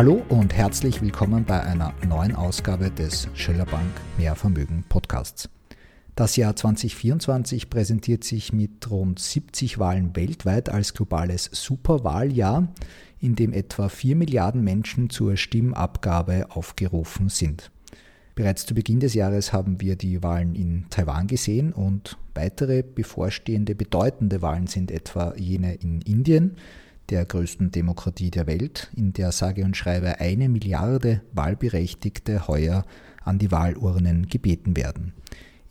Hallo und herzlich willkommen bei einer neuen Ausgabe des Schillerbank Mehrvermögen Podcasts. Das Jahr 2024 präsentiert sich mit rund 70 Wahlen weltweit als globales Superwahljahr, in dem etwa 4 Milliarden Menschen zur Stimmabgabe aufgerufen sind. Bereits zu Beginn des Jahres haben wir die Wahlen in Taiwan gesehen und weitere bevorstehende bedeutende Wahlen sind etwa jene in Indien, der größten Demokratie der Welt, in der sage und schreibe eine Milliarde Wahlberechtigte heuer an die Wahlurnen gebeten werden.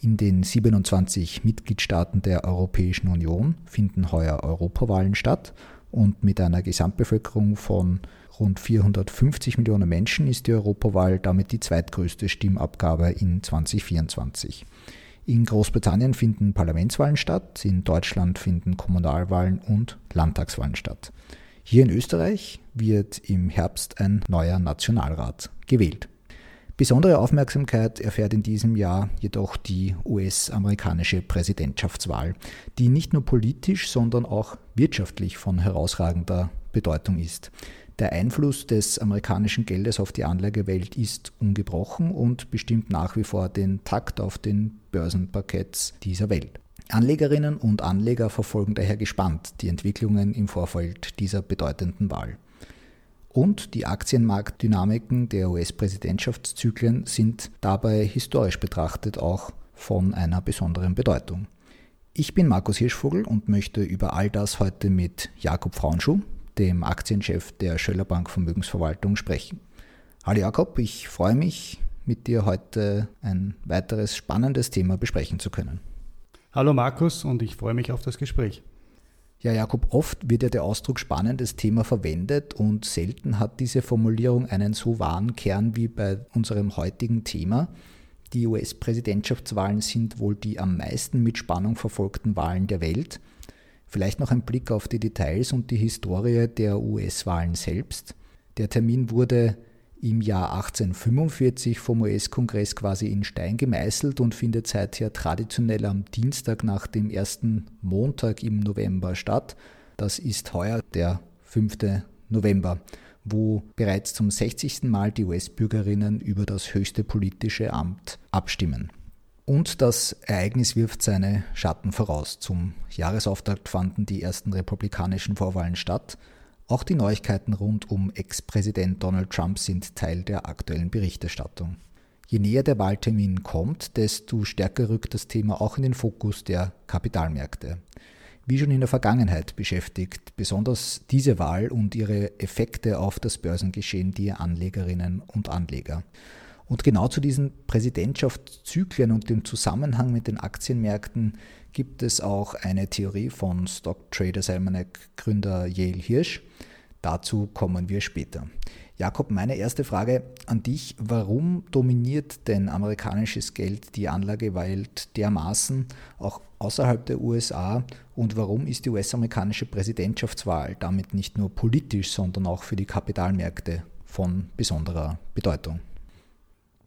In den 27 Mitgliedstaaten der Europäischen Union finden heuer Europawahlen statt und mit einer Gesamtbevölkerung von rund 450 Millionen Menschen ist die Europawahl damit die zweitgrößte Stimmabgabe in 2024. In Großbritannien finden Parlamentswahlen statt, in Deutschland finden Kommunalwahlen und Landtagswahlen statt. Hier in Österreich wird im Herbst ein neuer Nationalrat gewählt. Besondere Aufmerksamkeit erfährt in diesem Jahr jedoch die US-amerikanische Präsidentschaftswahl, die nicht nur politisch, sondern auch wirtschaftlich von herausragender Bedeutung ist. Der Einfluss des amerikanischen Geldes auf die Anlagewelt ist ungebrochen und bestimmt nach wie vor den Takt auf den Börsenparketts dieser Welt. Anlegerinnen und Anleger verfolgen daher gespannt die Entwicklungen im Vorfeld dieser bedeutenden Wahl. Und die Aktienmarktdynamiken der US-Präsidentschaftszyklen sind dabei historisch betrachtet auch von einer besonderen Bedeutung. Ich bin Markus Hirschvogel und möchte über all das heute mit Jakob Frauenschuh, dem Aktienchef der Schöllerbank Vermögensverwaltung, sprechen. Hallo Jakob, ich freue mich, mit dir heute ein weiteres spannendes Thema besprechen zu können. Hallo Markus und ich freue mich auf das Gespräch. Ja, Jakob, oft wird ja der Ausdruck spannendes Thema verwendet und selten hat diese Formulierung einen so wahren Kern wie bei unserem heutigen Thema. Die US-Präsidentschaftswahlen sind wohl die am meisten mit Spannung verfolgten Wahlen der Welt. Vielleicht noch ein Blick auf die Details und die Historie der US-Wahlen selbst. Der Termin wurde im Jahr 1845 vom US-Kongress quasi in Stein gemeißelt und findet seither traditionell am Dienstag nach dem ersten Montag im November statt. Das ist heuer der 5. November, wo bereits zum 60. Mal die US-Bürgerinnen über das höchste politische Amt abstimmen. Und das Ereignis wirft seine Schatten voraus. Zum Jahresauftakt fanden die ersten republikanischen Vorwahlen statt. Auch die Neuigkeiten rund um Ex-Präsident Donald Trump sind Teil der aktuellen Berichterstattung. Je näher der Wahltermin kommt, desto stärker rückt das Thema auch in den Fokus der Kapitalmärkte. Wie schon in der Vergangenheit beschäftigt besonders diese Wahl und ihre Effekte auf das Börsengeschehen die Anlegerinnen und Anleger. Und genau zu diesen Präsidentschaftszyklen und dem Zusammenhang mit den Aktienmärkten gibt es auch eine Theorie von Stock Traders Almanac Gründer Yale Hirsch. Dazu kommen wir später. Jakob, meine erste Frage an dich. Warum dominiert denn amerikanisches Geld die Anlagewelt dermaßen, auch außerhalb der USA? Und warum ist die US-amerikanische Präsidentschaftswahl damit nicht nur politisch, sondern auch für die Kapitalmärkte von besonderer Bedeutung?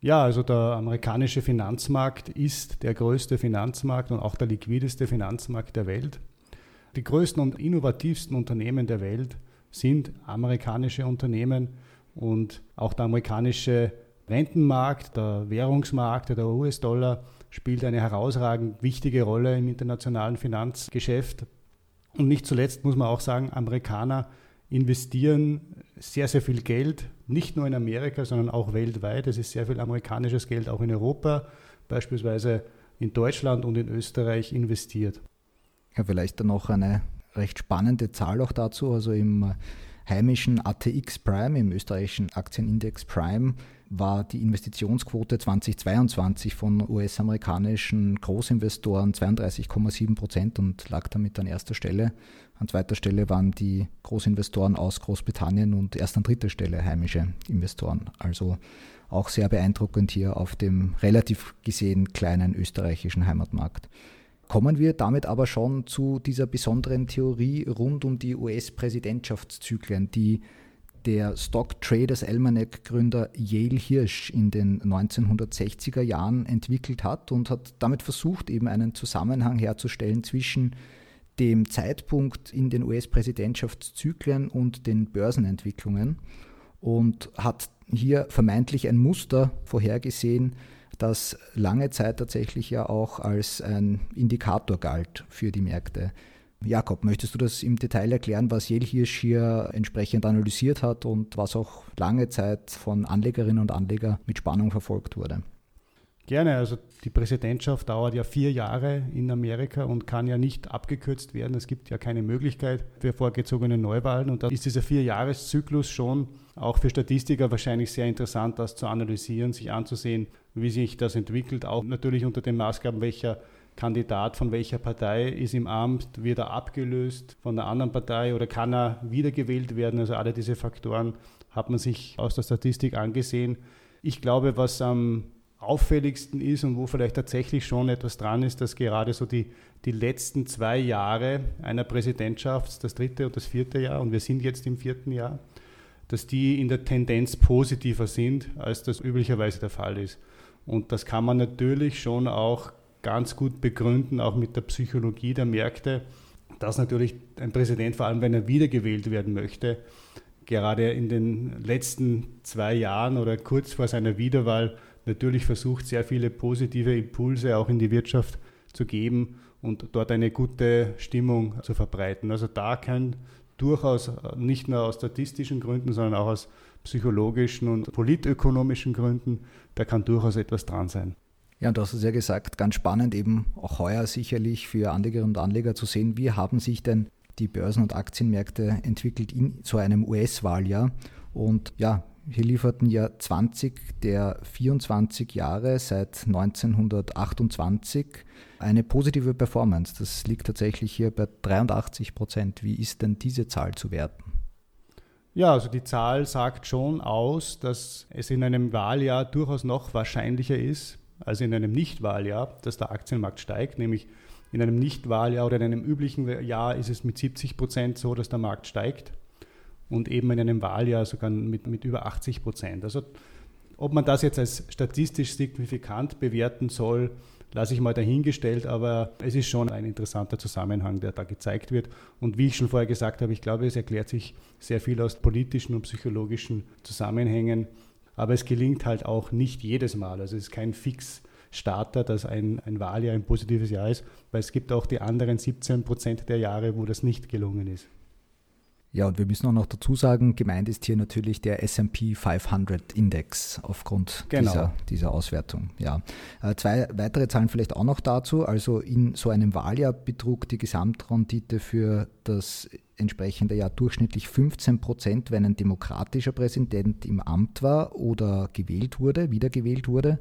Ja, also der amerikanische Finanzmarkt ist der größte Finanzmarkt und auch der liquideste Finanzmarkt der Welt. Die größten und innovativsten Unternehmen der Welt sind amerikanische Unternehmen und auch der amerikanische Rentenmarkt, der Währungsmarkt, der US-Dollar spielt eine herausragend wichtige Rolle im internationalen Finanzgeschäft. Und nicht zuletzt muss man auch sagen, Amerikaner investieren sehr, sehr viel Geld, nicht nur in Amerika, sondern auch weltweit. Es ist sehr viel amerikanisches Geld auch in Europa, beispielsweise in Deutschland und in Österreich investiert. Ja, vielleicht dann noch eine recht spannende Zahl auch dazu. Also im heimischen ATX Prime, im österreichischen Aktienindex Prime, war die Investitionsquote 2022 von US-amerikanischen Großinvestoren 32,7 Prozent und lag damit an erster Stelle. An zweiter Stelle waren die Großinvestoren aus Großbritannien und erst an dritter Stelle heimische Investoren. Also auch sehr beeindruckend hier auf dem relativ gesehen kleinen österreichischen Heimatmarkt. Kommen wir damit aber schon zu dieser besonderen Theorie rund um die US-Präsidentschaftszyklen, die der Stock Traders Almanac Gründer Yale Hirsch in den 1960er Jahren entwickelt hat und hat damit versucht, eben einen Zusammenhang herzustellen zwischen dem Zeitpunkt in den US-Präsidentschaftszyklen und den Börsenentwicklungen. und hat hier vermeintlich ein Muster vorhergesehen, das lange Zeit tatsächlich ja auch als ein Indikator galt für die Märkte. Jakob, möchtest du das im Detail erklären, was Jelhirsch hier entsprechend analysiert hat und was auch lange Zeit von Anlegerinnen und Anlegern mit Spannung verfolgt wurde? Gerne, also die Präsidentschaft dauert ja vier Jahre in Amerika und kann ja nicht abgekürzt werden. Es gibt ja keine Möglichkeit für vorgezogene Neuwahlen und da ist dieser Vierjahreszyklus schon auch für Statistiker wahrscheinlich sehr interessant, das zu analysieren, sich anzusehen, wie sich das entwickelt, auch natürlich unter den Maßgaben, welcher Kandidat von welcher Partei ist im Amt, wird er abgelöst von der anderen Partei oder kann er wiedergewählt werden. Also alle diese Faktoren hat man sich aus der Statistik angesehen. Ich glaube, was am auffälligsten ist und wo vielleicht tatsächlich schon etwas dran ist, dass gerade so die, die letzten zwei Jahre einer Präsidentschaft, das dritte und das vierte Jahr, und wir sind jetzt im vierten Jahr, dass die in der Tendenz positiver sind, als das üblicherweise der Fall ist. Und das kann man natürlich schon auch ganz gut begründen, auch mit der Psychologie der Märkte, dass natürlich ein Präsident, vor allem wenn er wiedergewählt werden möchte, gerade in den letzten zwei Jahren oder kurz vor seiner Wiederwahl natürlich versucht, sehr viele positive Impulse auch in die Wirtschaft zu geben und dort eine gute Stimmung zu verbreiten. Also da kann durchaus nicht nur aus statistischen Gründen, sondern auch aus psychologischen und politökonomischen Gründen, da kann durchaus etwas dran sein. Ja, und du hast es ja gesagt, ganz spannend eben auch heuer sicherlich für Anlegerinnen und Anleger zu sehen, wie haben sich denn die Börsen- und Aktienmärkte entwickelt in so einem US-Wahljahr. Und ja, hier lieferten ja 20 der 24 Jahre seit 1928 eine positive Performance. Das liegt tatsächlich hier bei 83 Prozent. Wie ist denn diese Zahl zu werten? Ja, also die Zahl sagt schon aus, dass es in einem Wahljahr durchaus noch wahrscheinlicher ist, als in einem Nichtwahljahr, dass der Aktienmarkt steigt. Nämlich in einem Nichtwahljahr oder in einem üblichen Jahr ist es mit 70 Prozent so, dass der Markt steigt und eben in einem Wahljahr sogar mit, mit über 80 Prozent. Also ob man das jetzt als statistisch signifikant bewerten soll, lasse ich mal dahingestellt, aber es ist schon ein interessanter Zusammenhang, der da gezeigt wird. Und wie ich schon vorher gesagt habe, ich glaube, es erklärt sich sehr viel aus politischen und psychologischen Zusammenhängen, aber es gelingt halt auch nicht jedes Mal. Also es ist kein Fix-Starter, dass ein, ein Wahljahr ein positives Jahr ist, weil es gibt auch die anderen 17 Prozent der Jahre, wo das nicht gelungen ist. Ja, und wir müssen auch noch dazu sagen, gemeint ist hier natürlich der SP 500 Index aufgrund genau. dieser, dieser Auswertung. Ja. Äh, zwei weitere Zahlen vielleicht auch noch dazu. Also in so einem Wahljahr betrug die Gesamtrendite für das entsprechende Jahr durchschnittlich 15 Prozent, wenn ein demokratischer Präsident im Amt war oder gewählt wurde, wiedergewählt wurde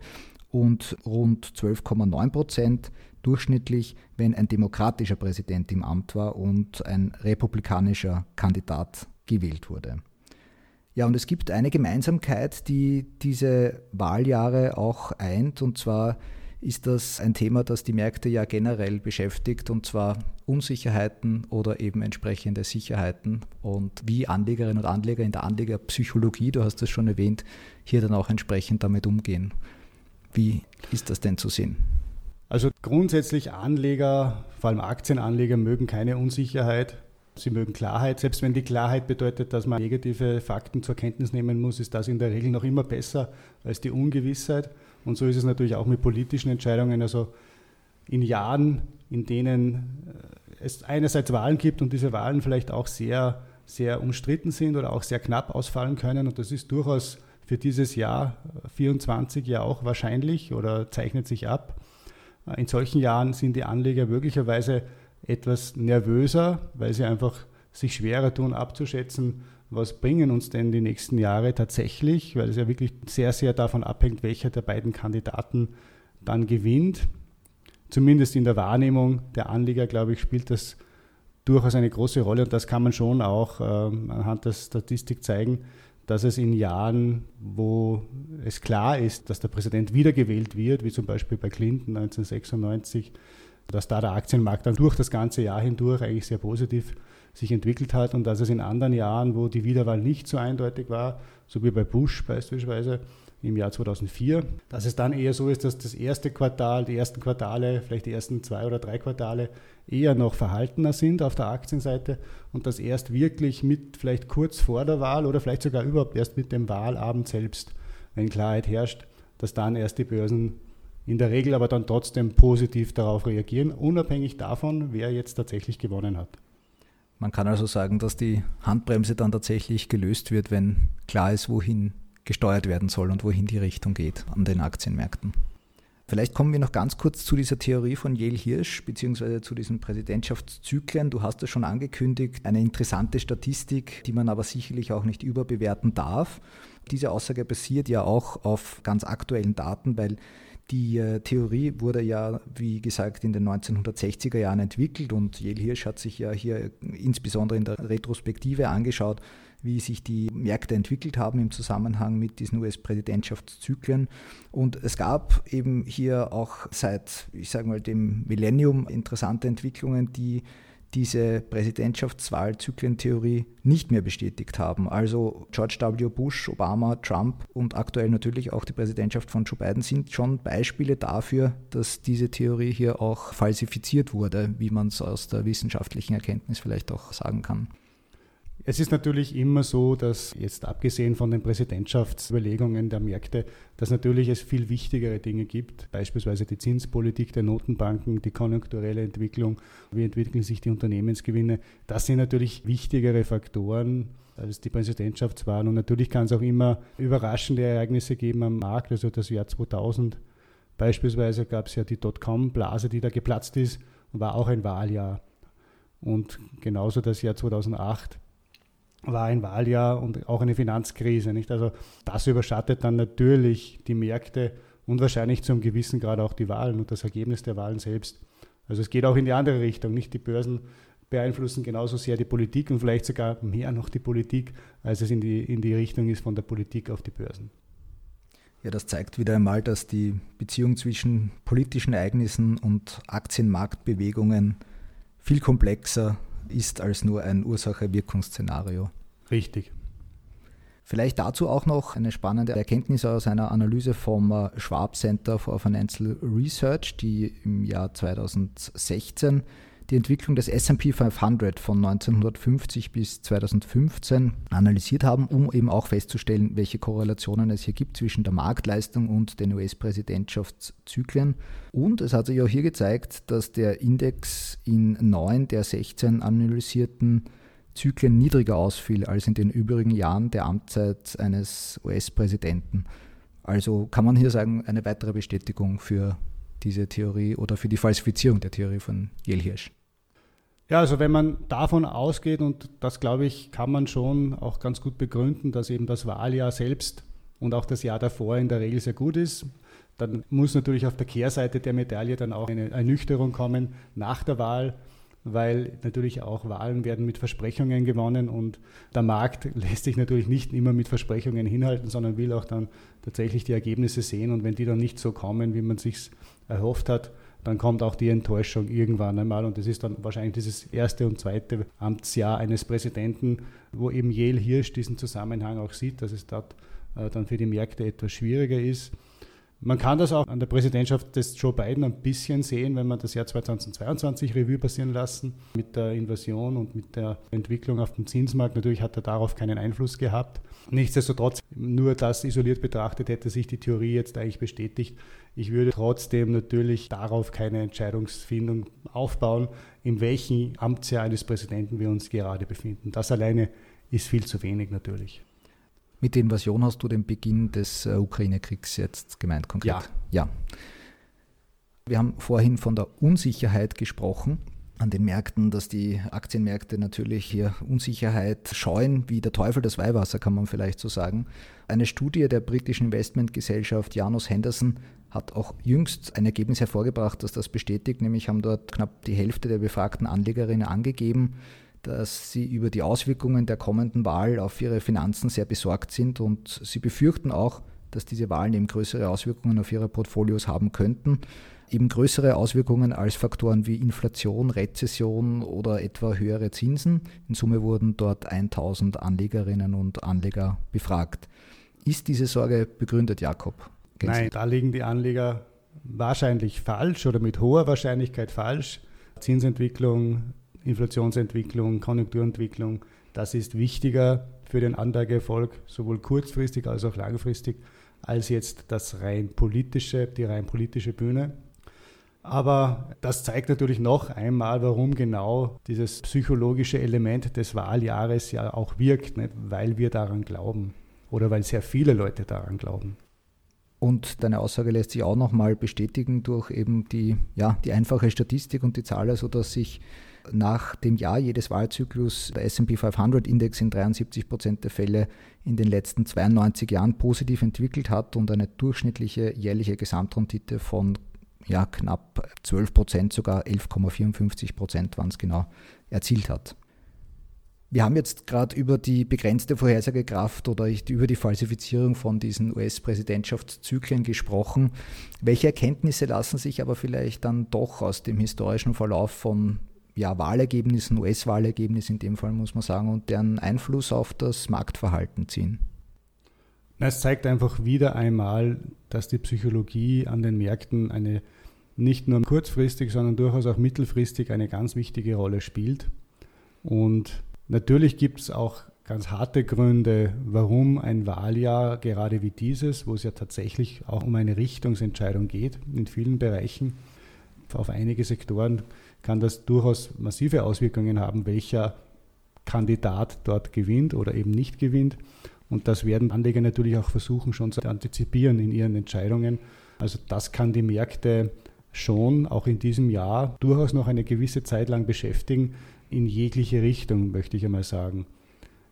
und rund 12,9 Prozent durchschnittlich, wenn ein demokratischer Präsident im Amt war und ein republikanischer Kandidat gewählt wurde. Ja, und es gibt eine Gemeinsamkeit, die diese Wahljahre auch eint, und zwar ist das ein Thema, das die Märkte ja generell beschäftigt, und zwar Unsicherheiten oder eben entsprechende Sicherheiten und wie Anlegerinnen und Anleger in der Anlegerpsychologie, du hast es schon erwähnt, hier dann auch entsprechend damit umgehen. Wie ist das denn zu sehen? Also grundsätzlich Anleger, vor allem Aktienanleger, mögen keine Unsicherheit. Sie mögen Klarheit. Selbst wenn die Klarheit bedeutet, dass man negative Fakten zur Kenntnis nehmen muss, ist das in der Regel noch immer besser als die Ungewissheit. Und so ist es natürlich auch mit politischen Entscheidungen. Also in Jahren, in denen äh, es einerseits Wahlen gibt und diese Wahlen vielleicht auch sehr, sehr umstritten sind oder auch sehr knapp ausfallen können. Und das ist durchaus für dieses Jahr 24 ja auch wahrscheinlich oder zeichnet sich ab in solchen Jahren sind die Anleger möglicherweise etwas nervöser, weil sie einfach sich schwerer tun abzuschätzen, was bringen uns denn die nächsten Jahre tatsächlich, weil es ja wirklich sehr, sehr davon abhängt, welcher der beiden Kandidaten dann gewinnt. Zumindest in der Wahrnehmung der Anleger, glaube ich, spielt das durchaus eine große Rolle und das kann man schon auch ähm, anhand der Statistik zeigen, dass es in Jahren, wo es klar ist, dass der Präsident wiedergewählt wird, wie zum Beispiel bei Clinton 1996, dass da der Aktienmarkt dann durch das ganze Jahr hindurch eigentlich sehr positiv sich entwickelt hat und dass es in anderen Jahren, wo die Wiederwahl nicht so eindeutig war, so wie bei Bush beispielsweise, im Jahr 2004. Dass es dann eher so ist, dass das erste Quartal, die ersten Quartale, vielleicht die ersten zwei oder drei Quartale eher noch verhaltener sind auf der Aktienseite und dass erst wirklich mit vielleicht kurz vor der Wahl oder vielleicht sogar überhaupt erst mit dem Wahlabend selbst, wenn Klarheit herrscht, dass dann erst die Börsen in der Regel aber dann trotzdem positiv darauf reagieren, unabhängig davon, wer jetzt tatsächlich gewonnen hat. Man kann also sagen, dass die Handbremse dann tatsächlich gelöst wird, wenn klar ist, wohin gesteuert werden soll und wohin die Richtung geht an den Aktienmärkten. Vielleicht kommen wir noch ganz kurz zu dieser Theorie von Yale Hirsch beziehungsweise zu diesen Präsidentschaftszyklen. Du hast es schon angekündigt, eine interessante Statistik, die man aber sicherlich auch nicht überbewerten darf. Diese Aussage basiert ja auch auf ganz aktuellen Daten, weil die äh, Theorie wurde ja, wie gesagt, in den 1960er Jahren entwickelt und Yale Hirsch hat sich ja hier insbesondere in der Retrospektive angeschaut, wie sich die Märkte entwickelt haben im Zusammenhang mit diesen US-Präsidentschaftszyklen. Und es gab eben hier auch seit, ich sage mal, dem Millennium interessante Entwicklungen, die diese Präsidentschaftswahlzyklentheorie nicht mehr bestätigt haben. Also George W. Bush, Obama, Trump und aktuell natürlich auch die Präsidentschaft von Joe Biden sind schon Beispiele dafür, dass diese Theorie hier auch falsifiziert wurde, wie man es aus der wissenschaftlichen Erkenntnis vielleicht auch sagen kann. Es ist natürlich immer so, dass jetzt abgesehen von den Präsidentschaftsüberlegungen der Märkte, dass natürlich es viel wichtigere Dinge gibt, beispielsweise die Zinspolitik der Notenbanken, die konjunkturelle Entwicklung, wie entwickeln sich die Unternehmensgewinne. Das sind natürlich wichtigere Faktoren als die Präsidentschaftswahlen. Und natürlich kann es auch immer überraschende Ereignisse geben am Markt, also das Jahr 2000. Beispielsweise gab es ja die Dotcom-Blase, die da geplatzt ist, war auch ein Wahljahr. Und genauso das Jahr 2008 war ein Wahljahr und auch eine Finanzkrise. Nicht? Also das überschattet dann natürlich die Märkte und wahrscheinlich zum gewissen Grad auch die Wahlen und das Ergebnis der Wahlen selbst. Also es geht auch in die andere Richtung. Nicht die Börsen beeinflussen genauso sehr die Politik und vielleicht sogar mehr noch die Politik, als es in die, in die Richtung ist von der Politik auf die Börsen. Ja, das zeigt wieder einmal, dass die Beziehung zwischen politischen Ereignissen und Aktienmarktbewegungen viel komplexer ist als nur ein Ursache-Wirkungsszenario. Richtig. Vielleicht dazu auch noch eine spannende Erkenntnis aus einer Analyse vom äh, Schwab Center for Financial Research, die im Jahr 2016 die Entwicklung des SP 500 von 1950 bis 2015 analysiert haben, um eben auch festzustellen, welche Korrelationen es hier gibt zwischen der Marktleistung und den US-Präsidentschaftszyklen. Und es hat sich auch hier gezeigt, dass der Index in neun der 16 analysierten Zyklen niedriger ausfiel als in den übrigen Jahren der Amtszeit eines US-Präsidenten. Also kann man hier sagen, eine weitere Bestätigung für diese Theorie oder für die Falsifizierung der Theorie von Yale Hirsch. Ja, also wenn man davon ausgeht, und das glaube ich, kann man schon auch ganz gut begründen, dass eben das Wahljahr selbst und auch das Jahr davor in der Regel sehr gut ist, dann muss natürlich auf der Kehrseite der Medaille dann auch eine Ernüchterung kommen nach der Wahl, weil natürlich auch Wahlen werden mit Versprechungen gewonnen und der Markt lässt sich natürlich nicht immer mit Versprechungen hinhalten, sondern will auch dann tatsächlich die Ergebnisse sehen und wenn die dann nicht so kommen, wie man sich erhofft hat, dann kommt auch die Enttäuschung irgendwann einmal. Und das ist dann wahrscheinlich dieses erste und zweite Amtsjahr eines Präsidenten, wo eben Yale Hirsch diesen Zusammenhang auch sieht, dass es dort äh, dann für die Märkte etwas schwieriger ist. Man kann das auch an der Präsidentschaft des Joe Biden ein bisschen sehen, wenn man das Jahr 2022 Revue passieren lassen mit der Invasion und mit der Entwicklung auf dem Zinsmarkt. Natürlich hat er darauf keinen Einfluss gehabt. Nichtsdestotrotz, nur das isoliert betrachtet, hätte sich die Theorie jetzt eigentlich bestätigt. Ich würde trotzdem natürlich darauf keine Entscheidungsfindung aufbauen, in welchem Amtsjahr eines Präsidenten wir uns gerade befinden. Das alleine ist viel zu wenig natürlich. Mit der Invasion hast du den Beginn des äh, Ukraine-Kriegs jetzt gemeint konkret? Ja. ja. Wir haben vorhin von der Unsicherheit gesprochen an den Märkten, dass die Aktienmärkte natürlich hier Unsicherheit scheuen, wie der Teufel das Weihwasser, kann man vielleicht so sagen. Eine Studie der britischen Investmentgesellschaft Janus Henderson hat auch jüngst ein Ergebnis hervorgebracht, das das bestätigt, nämlich haben dort knapp die Hälfte der befragten Anlegerinnen angegeben, dass sie über die Auswirkungen der kommenden Wahl auf ihre Finanzen sehr besorgt sind und sie befürchten auch, dass diese Wahlen eben größere Auswirkungen auf ihre Portfolios haben könnten. Eben größere Auswirkungen als Faktoren wie Inflation, Rezession oder etwa höhere Zinsen. In Summe wurden dort 1000 Anlegerinnen und Anleger befragt. Ist diese Sorge begründet, Jakob? Nein, da liegen die Anleger wahrscheinlich falsch oder mit hoher Wahrscheinlichkeit falsch. Zinsentwicklung, Inflationsentwicklung, Konjunkturentwicklung, das ist wichtiger für den Anlageerfolg, sowohl kurzfristig als auch langfristig, als jetzt das rein politische, die rein politische Bühne. Aber das zeigt natürlich noch einmal, warum genau dieses psychologische Element des Wahljahres ja auch wirkt, nicht? weil wir daran glauben oder weil sehr viele Leute daran glauben. Und deine Aussage lässt sich auch nochmal bestätigen durch eben die, ja, die einfache Statistik und die Zahl, also dass sich nach dem Jahr jedes Wahlzyklus der SP 500 Index in 73 Prozent der Fälle in den letzten 92 Jahren positiv entwickelt hat und eine durchschnittliche jährliche Gesamtrendite von ja, knapp 12 Prozent, sogar 11,54 Prozent waren es genau, erzielt hat. Wir haben jetzt gerade über die begrenzte Vorhersagekraft oder über die Falsifizierung von diesen US-Präsidentschaftszyklen gesprochen. Welche Erkenntnisse lassen sich aber vielleicht dann doch aus dem historischen Verlauf von ja, Wahlergebnissen, US-Wahlergebnissen in dem Fall muss man sagen, und deren Einfluss auf das Marktverhalten ziehen? Es zeigt einfach wieder einmal, dass die Psychologie an den Märkten eine nicht nur kurzfristig, sondern durchaus auch mittelfristig eine ganz wichtige Rolle spielt. Und Natürlich gibt es auch ganz harte Gründe, warum ein Wahljahr gerade wie dieses, wo es ja tatsächlich auch um eine Richtungsentscheidung geht, in vielen Bereichen, auf einige Sektoren kann das durchaus massive Auswirkungen haben, welcher Kandidat dort gewinnt oder eben nicht gewinnt. Und das werden Anleger natürlich auch versuchen, schon zu antizipieren in ihren Entscheidungen. Also das kann die Märkte schon auch in diesem Jahr durchaus noch eine gewisse Zeit lang beschäftigen, in jegliche Richtung, möchte ich einmal sagen.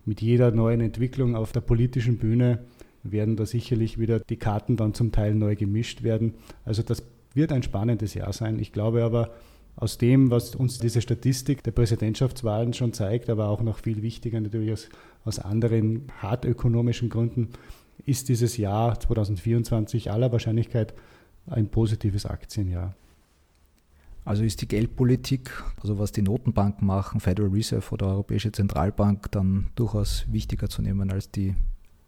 Mit jeder neuen Entwicklung auf der politischen Bühne werden da sicherlich wieder die Karten dann zum Teil neu gemischt werden. Also das wird ein spannendes Jahr sein. Ich glaube aber, aus dem, was uns diese Statistik der Präsidentschaftswahlen schon zeigt, aber auch noch viel wichtiger natürlich aus, aus anderen hart ökonomischen Gründen, ist dieses Jahr 2024 aller Wahrscheinlichkeit ein positives Aktienjahr. Also ist die Geldpolitik, also was die Notenbanken machen, Federal Reserve oder Europäische Zentralbank, dann durchaus wichtiger zu nehmen als die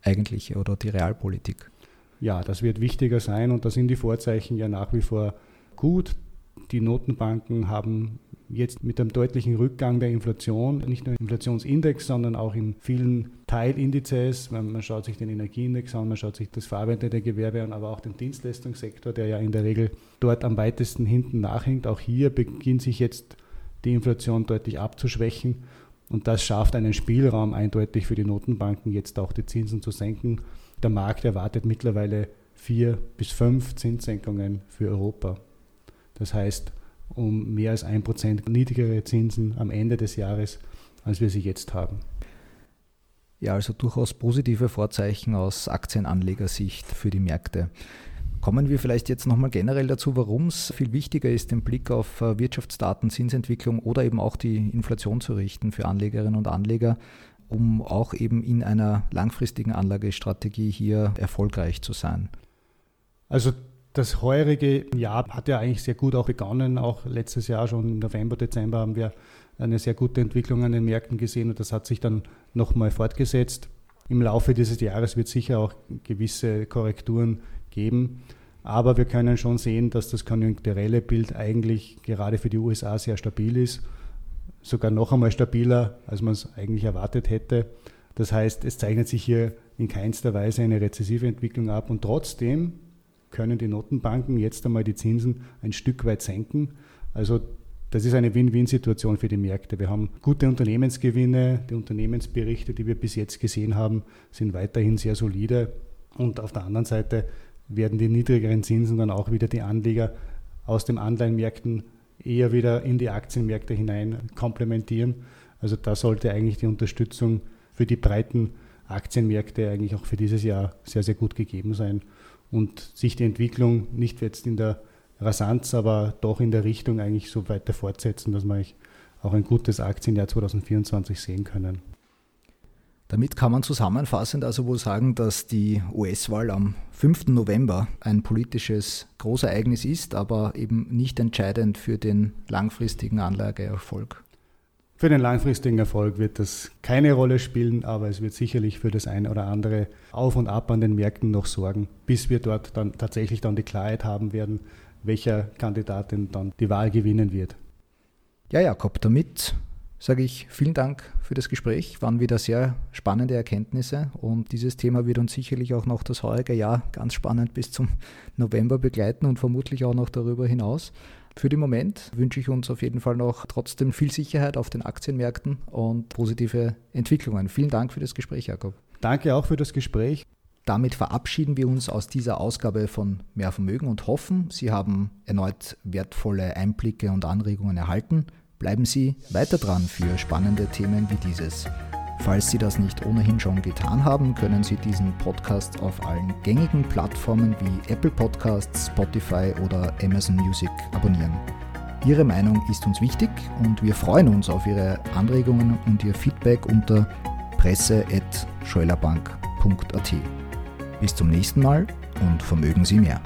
eigentliche oder die Realpolitik? Ja, das wird wichtiger sein und da sind die Vorzeichen ja nach wie vor gut. Die Notenbanken haben jetzt mit dem deutlichen Rückgang der Inflation, nicht nur im Inflationsindex, sondern auch in vielen Teilindizes, man, schaut sich den Energieindex an, man schaut sich das verarbeitende Gewerbe an, aber auch den Dienstleistungssektor, der ja in der Regel dort am weitesten hinten nachhängt. Auch hier beginnt sich jetzt die Inflation deutlich abzuschwächen und das schafft einen Spielraum eindeutig für die Notenbanken, jetzt auch die Zinsen zu senken. Der Markt erwartet mittlerweile vier bis fünf Zinssenkungen für Europa. Das heißt, um mehr als ein Prozent niedrigere Zinsen am Ende des Jahres, als wir sie jetzt haben. Ja, also durchaus positive Vorzeichen aus Aktienanlegersicht für die Märkte. Kommen wir vielleicht jetzt nochmal generell dazu, warum es viel wichtiger ist, den Blick auf äh, Wirtschaftsdaten, Zinsentwicklung oder eben auch die Inflation zu richten für Anlegerinnen und Anleger, um auch eben in einer langfristigen Anlagestrategie hier erfolgreich zu sein. Also das heurige Jahr hat ja eigentlich sehr gut auch begonnen. Auch letztes Jahr schon im November, Dezember haben wir eine sehr gute Entwicklung an den Märkten gesehen und das hat sich dann nochmal fortgesetzt. Im Laufe dieses Jahres wird sicher auch gewisse Korrekturen geben. Aber wir können schon sehen, dass das konjunkturelle Bild eigentlich gerade für die USA sehr stabil ist. Sogar noch einmal stabiler, als man es eigentlich erwartet hätte. Das heißt, es zeichnet sich hier in keinster Weise eine rezessive Entwicklung ab und trotzdem können die Notenbanken jetzt einmal die Zinsen ein Stück weit senken. Also das ist eine Win-Win-Situation für die Märkte. Wir haben gute Unternehmensgewinne, die Unternehmensberichte, die wir bis jetzt gesehen haben, sind weiterhin sehr solide. Und auf der anderen Seite werden die niedrigeren Zinsen dann auch wieder die Anleger aus den Anleihenmärkten eher wieder in die Aktienmärkte hinein komplementieren. Also da sollte eigentlich die Unterstützung für die breiten Aktienmärkte eigentlich auch für dieses Jahr sehr, sehr gut gegeben sein und sich die Entwicklung nicht jetzt in der Rasanz, aber doch in der Richtung eigentlich so weiter fortsetzen, dass wir auch ein gutes Aktienjahr 2024 sehen können. Damit kann man zusammenfassend also wohl sagen, dass die US-Wahl am 5. November ein politisches Großereignis ist, aber eben nicht entscheidend für den langfristigen Anlageerfolg. Für den langfristigen Erfolg wird das keine Rolle spielen, aber es wird sicherlich für das ein oder andere Auf und Ab an den Märkten noch sorgen, bis wir dort dann tatsächlich dann die Klarheit haben werden, welcher Kandidatin dann die Wahl gewinnen wird. Ja, Jakob, damit sage ich vielen Dank für das Gespräch. Waren wieder sehr spannende Erkenntnisse und dieses Thema wird uns sicherlich auch noch das heurige Jahr ganz spannend bis zum November begleiten und vermutlich auch noch darüber hinaus. Für den Moment wünsche ich uns auf jeden Fall noch trotzdem viel Sicherheit auf den Aktienmärkten und positive Entwicklungen. Vielen Dank für das Gespräch, Jakob. Danke auch für das Gespräch. Damit verabschieden wir uns aus dieser Ausgabe von Mehr Vermögen und hoffen, Sie haben erneut wertvolle Einblicke und Anregungen erhalten. Bleiben Sie weiter dran für spannende Themen wie dieses. Falls Sie das nicht ohnehin schon getan haben, können Sie diesen Podcast auf allen gängigen Plattformen wie Apple Podcasts, Spotify oder Amazon Music abonnieren. Ihre Meinung ist uns wichtig und wir freuen uns auf Ihre Anregungen und Ihr Feedback unter presse.scheulerbank.at. Bis zum nächsten Mal und vermögen Sie mehr.